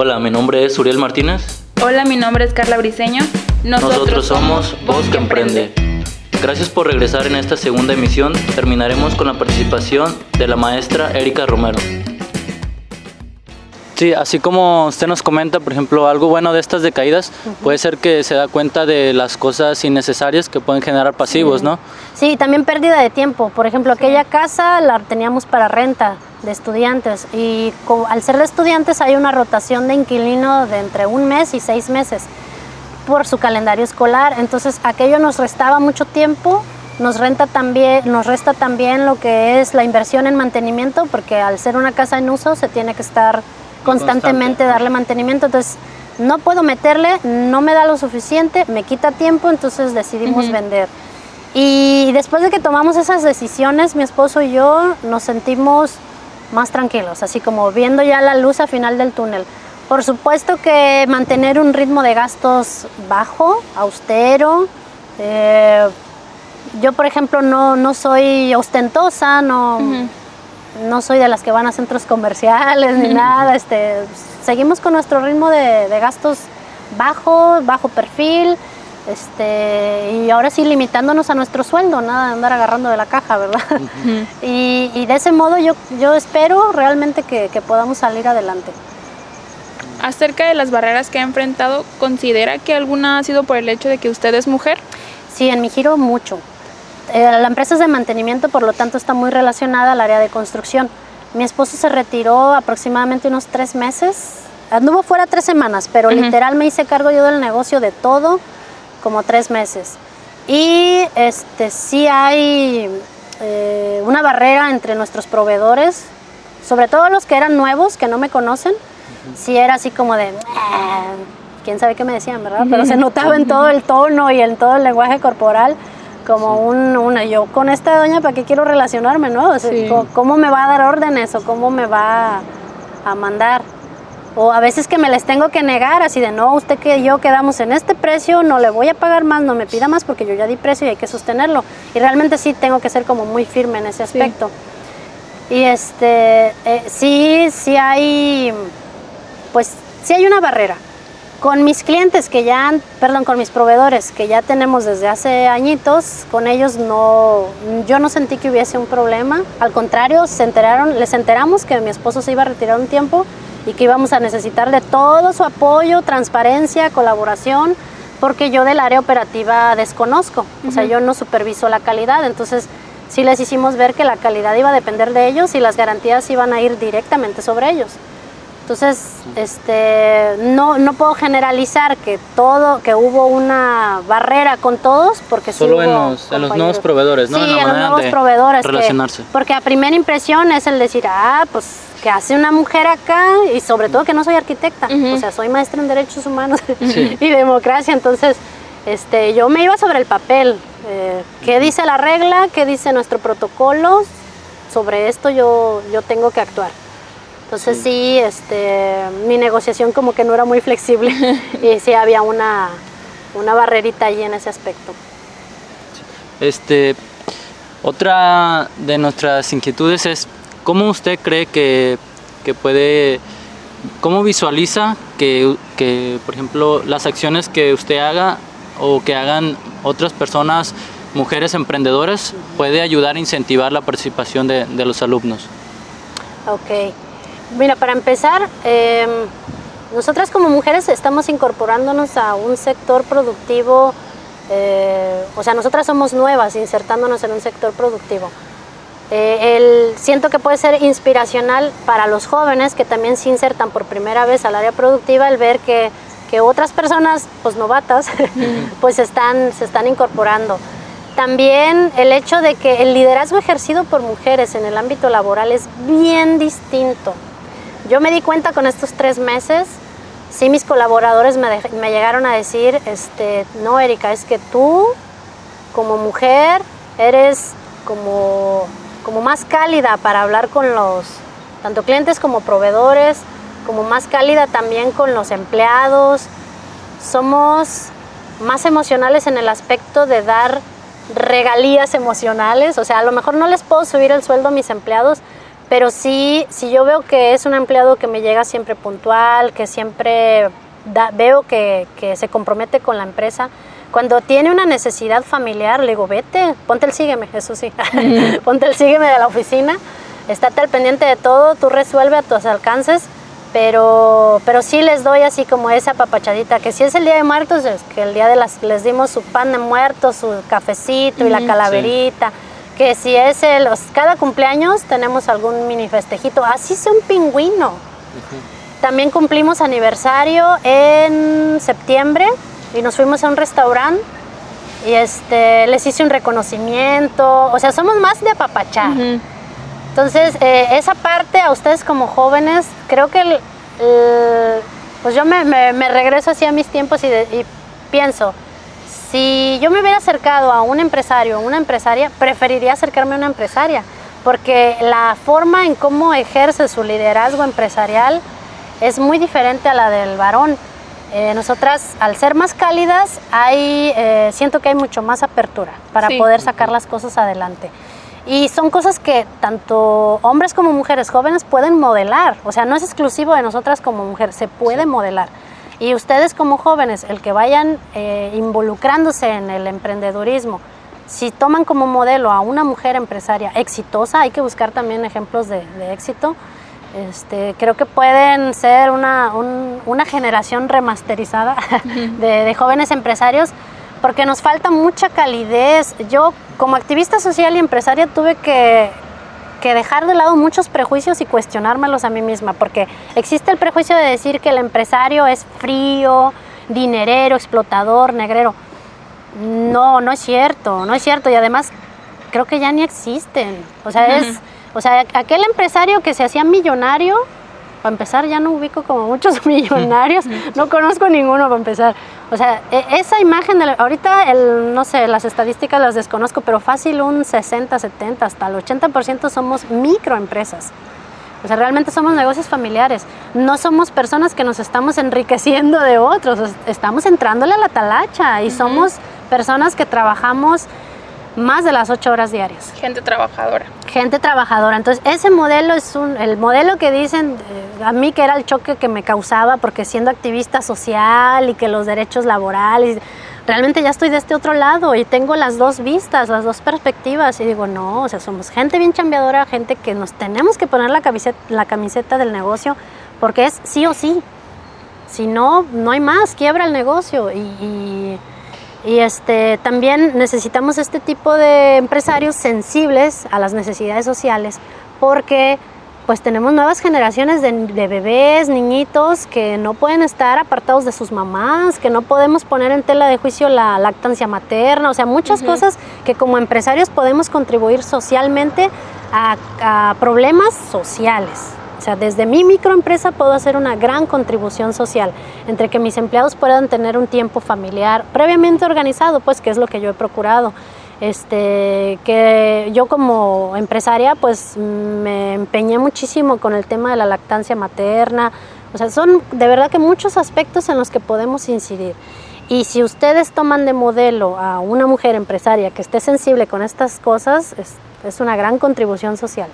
Hola, mi nombre es Uriel Martínez. Hola, mi nombre es Carla Briseño. Nosotros, somos Voz que Emprende. Gracias por regresar en esta segunda emisión. Terminaremos con la participación de la maestra Erika Romero. Sí, así como usted nos comenta, por ejemplo, algo bueno de estas decaídas puede ser que se da cuenta de las cosas innecesarias que pueden generar pasivos, ¿no? Sí, también pérdida de tiempo. Por ejemplo, aquella casa la teníamos para renta de estudiantes y al ser de estudiantes hay una rotación de inquilino de entre un mes y seis meses por su calendario escolar. Entonces aquello nos restaba mucho tiempo, nos renta también, nos resta también lo que es la inversión en mantenimiento, porque al ser una casa en uso se tiene que estar constantemente darle mantenimiento. Entonces, no puedo meterle, no me da lo suficiente, me quita tiempo, entonces decidimos vender. Y después de que tomamos esas decisiones, mi esposo y yo nos sentimos más tranquilos, así como viendo ya la luz al final del túnel. Por supuesto que mantener un ritmo de gastos bajo, austero. Eh, yo, por ejemplo, no, no soy ostentosa, no, no soy de las que van a centros comerciales ni nada. Este, seguimos con nuestro ritmo de, gastos bajo, bajo perfil. Este, y ahora sí limitándonos a nuestro sueldo, nada de andar agarrando de la caja, ¿verdad? y, de ese modo yo, yo espero realmente que, que podamos salir adelante. Acerca de las barreras que ha enfrentado, ¿considera que alguna ha sido por el hecho de que usted es mujer? Sí, en mi giro mucho. Eh, la empresa es de mantenimiento, por lo tanto está muy relacionada al área de construcción. Mi esposo se retiró aproximadamente unos tres meses, anduvo fuera tres semanas, pero literal me hice cargo yo del negocio de todo como tres meses. Y este, sí hay eh, una barrera entre nuestros proveedores, sobre todo los que eran nuevos, que no me conocen. Sí era así como de, quién sabe qué me decían, ¿verdad? Pero se notaba en todo el tono y en todo el lenguaje corporal como un, una, yo con esta doña, ¿para qué quiero relacionarme, no? ¿Cómo me va a dar órdenes o cómo me va a mandar? O a veces que me les tengo que negar, así de, no, usted que yo quedamos en este precio, no le voy a pagar más, no me pida más porque yo ya di precio y hay que sostenerlo. Y realmente sí tengo que ser como muy firme en ese aspecto. Y este, eh, sí, sí hay, pues sí hay una barrera con mis clientes que ya, perdón, con mis proveedores que ya tenemos desde hace añitos, con ellos no, yo no sentí que hubiese un problema. Al contrario, se enteraron, les enteramos que mi esposo se iba a retirar un tiempo y que íbamos a necesitar de todo su apoyo, transparencia, colaboración, porque yo del área operativa desconozco, o sea, yo no superviso la calidad, entonces sí les hicimos ver que la calidad iba a depender de ellos y las garantías iban a ir directamente sobre ellos. Entonces, este, no, no puedo generalizar que todo, que hubo una barrera con todos, porque solo en, los, nuevos proveedores, ¿no? Sí, en, los nuevos proveedores. Relacionarse. porque a primera impresión es el decir, ah, pues que hace una mujer acá y sobre todo que no soy arquitecta, o sea, soy maestra en derechos humanos y democracia, entonces este, yo me iba sobre el papel, eh, qué dice la regla, qué dice nuestro protocolo, sobre esto yo, yo tengo que actuar. Entonces sí. este, mi negociación como que no era muy flexible y sí había una, una barrerita ahí en ese aspecto. Este, otra de nuestras inquietudes es, ¿cómo usted cree que, que puede, cómo visualiza que, que, por ejemplo, las acciones que usted haga o que hagan otras personas, mujeres emprendedoras, puede ayudar a incentivar la participación de, de los alumnos? Ok. Mira, para empezar, em, nosotras como mujeres estamos incorporándonos a un sector productivo, eh, o sea, nosotras somos nuevas insertándonos en un sector productivo. Eh, el, siento que puede ser inspiracional para los jóvenes que también se insertan por primera vez al área productiva el ver que, que otras personas, pues novatas, pues están, se están incorporando. También el hecho de que el liderazgo ejercido por mujeres en el ámbito laboral es bien distinto. Yo me di cuenta con estos tres meses, sí mis colaboradores me, llegaron a decir, este, no Erika, es que tú como mujer eres como, como más cálida para hablar con los, tanto clientes como proveedores, como más cálida también con los empleados. Somos más emocionales en el aspecto de dar regalías emocionales, o sea, a lo mejor no les puedo subir el sueldo a mis empleados, pero sí, si yo veo que es un empleado que me llega siempre puntual, que siempre veo que, que, se compromete con la empresa, cuando tiene una necesidad familiar, le digo, vete, ponte el sígueme, eso sí, ponte el sígueme de la oficina, estate al pendiente de todo, tú resuelve a tus alcances, pero, pero sí les doy así como esa papachadita, que si es el Día de Muertos, es que el día de las, les dimos su pan de muertos, su cafecito y la calaverita que si es el, cada cumpleaños tenemos algún mini festejito, así sea un pingüino. También cumplimos aniversario en septiembre y nos fuimos a un restaurante y este, les hice un reconocimiento, o sea, somos más de apapachar. Entonces, eh, esa parte a ustedes como jóvenes, creo que pues yo me, regreso así a mis tiempos y, y pienso, si yo me hubiera acercado a un empresario o una empresaria, preferiría acercarme a una empresaria, porque la forma en cómo ejerce su liderazgo empresarial es muy diferente a la del varón. Eh, nosotras, al ser más cálidas, hay, eh, siento que hay mucho más apertura para poder sacar las cosas adelante. Y son cosas que tanto hombres como mujeres jóvenes pueden modelar. O sea, no es exclusivo de nosotras como mujeres, se puede modelar. Y ustedes como jóvenes, el que vayan eh, involucrándose en el emprendedurismo, si toman como modelo a una mujer empresaria exitosa, hay que buscar también ejemplos de, éxito. Este, creo que pueden ser una, una generación remasterizada de, de, jóvenes empresarios porque nos falta mucha calidez. Yo como activista social y empresaria tuve que que dejar de lado muchos prejuicios y cuestionármelos a mí misma, porque existe el prejuicio de decir que el empresario es frío, dinerero, explotador, negrero. No, no es cierto, no es cierto y además creo que ya ni existen. O sea, es o sea, aquel empresario que se hacía millonario para empezar, ya no ubico como muchos millonarios, no conozco ninguno para empezar. O sea, e, esa imagen, ahorita, el, no sé, las estadísticas las desconozco, pero fácil un 60, 70, hasta el 80% somos microempresas. O sea, realmente somos negocios familiares. No somos personas que nos estamos enriqueciendo de otros, estamos entrándole a la talacha y somos personas que trabajamos más de las ocho horas diarias. Gente trabajadora. Gente trabajadora. Entonces, ese modelo es un, el modelo que dicen, eh, a mí que era el choque que me causaba, porque siendo activista social y que los derechos laborales, realmente ya estoy de este otro lado y tengo las dos vistas, las dos perspectivas. Y digo, no, o sea, somos gente bien chambeadora, gente que nos tenemos que poner la camiseta, la camiseta del negocio, porque es sí o sí. Si no, no hay más, quiebra el negocio. y y este, también necesitamos este tipo de empresarios sensibles a las necesidades sociales porque pues tenemos nuevas generaciones de, bebés, niñitos que no pueden estar apartados de sus mamás, que no podemos poner en tela de juicio la lactancia materna, o sea, muchas cosas que como empresarios podemos contribuir socialmente a problemas sociales. O sea, desde mi microempresa puedo hacer una gran contribución social, entre que mis empleados puedan tener un tiempo familiar previamente organizado, pues que es lo que yo he procurado. Este, que yo como empresaria pues me empeñé muchísimo con el tema de la lactancia materna. O sea, son de verdad que muchos aspectos en los que podemos incidir. Y si ustedes toman de modelo a una mujer empresaria que esté sensible con estas cosas, es, es una gran contribución social.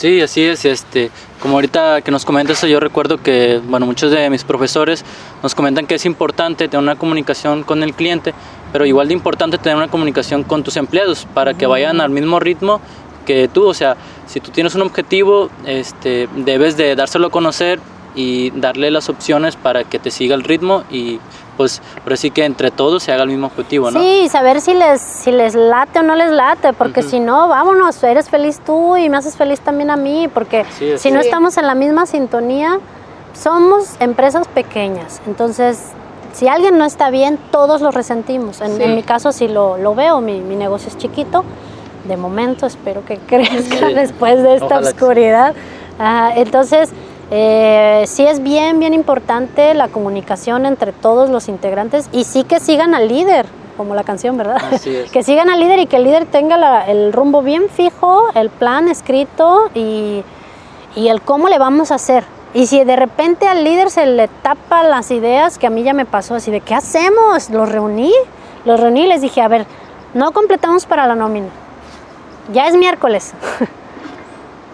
Sí, así es. Este, como ahorita que nos comentas, yo recuerdo que bueno, muchos de mis profesores nos comentan que es importante tener una comunicación con el cliente, pero igual de importante tener una comunicación con tus empleados para que vayan al mismo ritmo que tú. O sea, si tú tienes un objetivo, este, debes de dárselo a conocer y darle las opciones para que te siga el ritmo y pues pero sí que entre todos se haga el mismo objetivo, ¿no? Sí, saber si les, si les late o no les late, porque si no, vámonos, eres feliz tú y me haces feliz también a mí, porque si no estamos en la misma sintonía, somos empresas pequeñas, entonces si alguien no está bien, todos lo resentimos. En, mi caso sí lo, lo veo, mi, mi, negocio es chiquito, de momento espero que crezca después de esta oscuridad. entonces, eh, sí es bien, bien importante la comunicación entre todos los integrantes y sí que sigan al líder, como la canción, ¿verdad? que sigan al líder y que el líder tenga el rumbo bien fijo, el plan escrito y, y el cómo le vamos a hacer. Y si de repente al líder se le tapa las ideas, que a mí ya me pasó así de, ¿qué hacemos? Los reuní, los reuní y les dije, a ver, no completamos para la nómina. Ya es miércoles.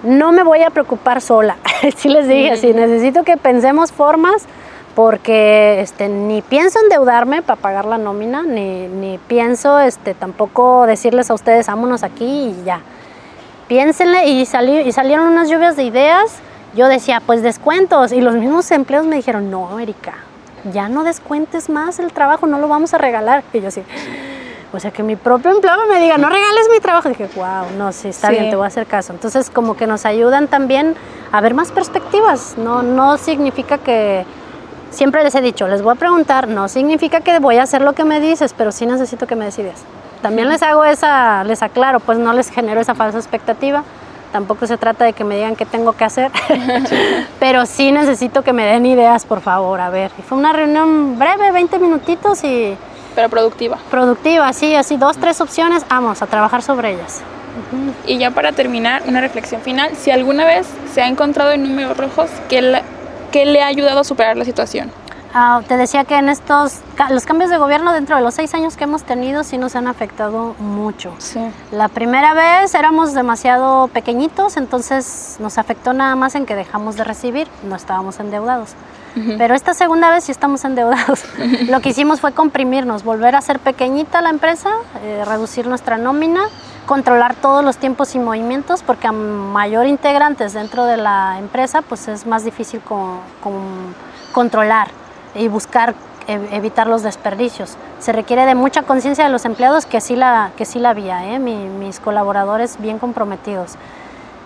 no me voy a preocupar sola. sí les dije, sí, necesito que pensemos formas porque este, ni pienso endeudarme para pagar la nómina, ni, ni pienso este, tampoco decirles a ustedes, vámonos aquí y ya. Piénsenle y, y salieron unas lluvias de ideas. Yo decía, pues descuentos. Y los mismos empleos me dijeron, no, Erika, ya no descuentes más el trabajo, no lo vamos a regalar. Y yo así, o sea, que mi propio empleado me diga, no regales mi trabajo. dije, wow, no, sí, está bien, te voy a hacer caso. Entonces, como que nos ayudan también a ver más perspectivas. No, no significa que siempre les he dicho, les voy a preguntar, no significa que voy a hacer lo que me dices, pero sí necesito que me decidas. También les hago esa, les aclaro, pues no les genero esa falsa expectativa. Tampoco se trata de que me digan qué tengo que hacer, pero sí necesito que me den ideas, por favor, a ver. Y fue una reunión breve, 20 minutitos y... Pero productiva. Productiva, sí, así dos, tres opciones, vamos a trabajar sobre ellas. Y ya para terminar, una reflexión final, si alguna vez se ha encontrado en números rojos, ¿qué, ¿qué le ha ayudado a superar la situación? Ah, te decía que en estos, los cambios de gobierno dentro de los seis años que hemos tenido sí nos han afectado mucho. Sí. La primera vez éramos demasiado pequeñitos, entonces nos afectó nada más en que dejamos de recibir, no estábamos endeudados. Pero esta segunda vez sí estamos endeudados. Lo que hicimos fue comprimirnos, volver a ser pequeñita la empresa, eh, reducir nuestra nómina, controlar todos los tiempos y movimientos, porque a mayor integrantes dentro de la empresa, pues es más difícil con, controlar y buscar evitar los desperdicios. Se requiere de mucha conciencia de los empleados, que sí la, que sí la había, ¿eh? mis colaboradores bien comprometidos.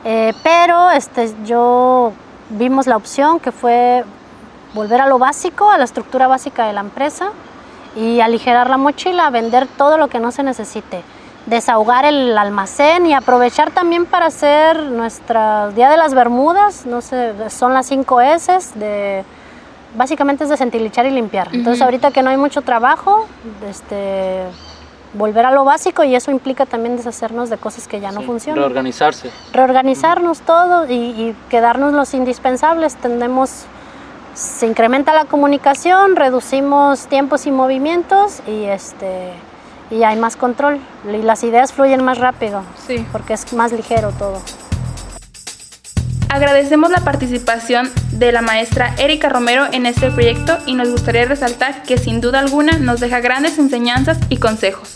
Eh, pero este, yo vimos la opción que fue volver a lo básico, a la estructura básica de la empresa y aligerar la mochila, vender todo lo que no se necesite, desahogar el almacén y aprovechar también para hacer nuestra Día de las Bermudas, no sé, son las 5 S, de, básicamente es desentilichar y limpiar. Entonces ahorita que no hay mucho trabajo, este, volver a lo básico y eso implica también deshacernos de cosas que ya no funcionan. Reorganizarse. Reorganizarnos todo y, y quedarnos los indispensables. Tendemos se incrementa la comunicación, reducimos tiempos y movimientos y este y hay más control y las ideas fluyen más rápido. Sí. Porque es más ligero todo. Agradecemos la participación de la maestra Erika Romero en este proyecto y nos gustaría resaltar que sin duda alguna nos deja grandes enseñanzas y consejos.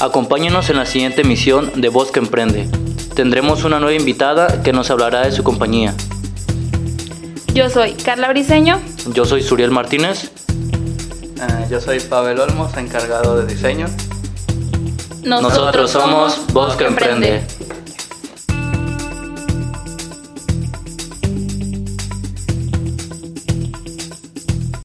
Acompáñenos en la siguiente emisión de Voz que Emprende. Tendremos una nueva invitada que nos hablará de su compañía. Yo soy Carla Briseño. Yo soy Suriel Martínez. Uh, yo soy Pavel Olmos, encargado de diseño. Nosotros, Nosotros somos Voz que Emprende.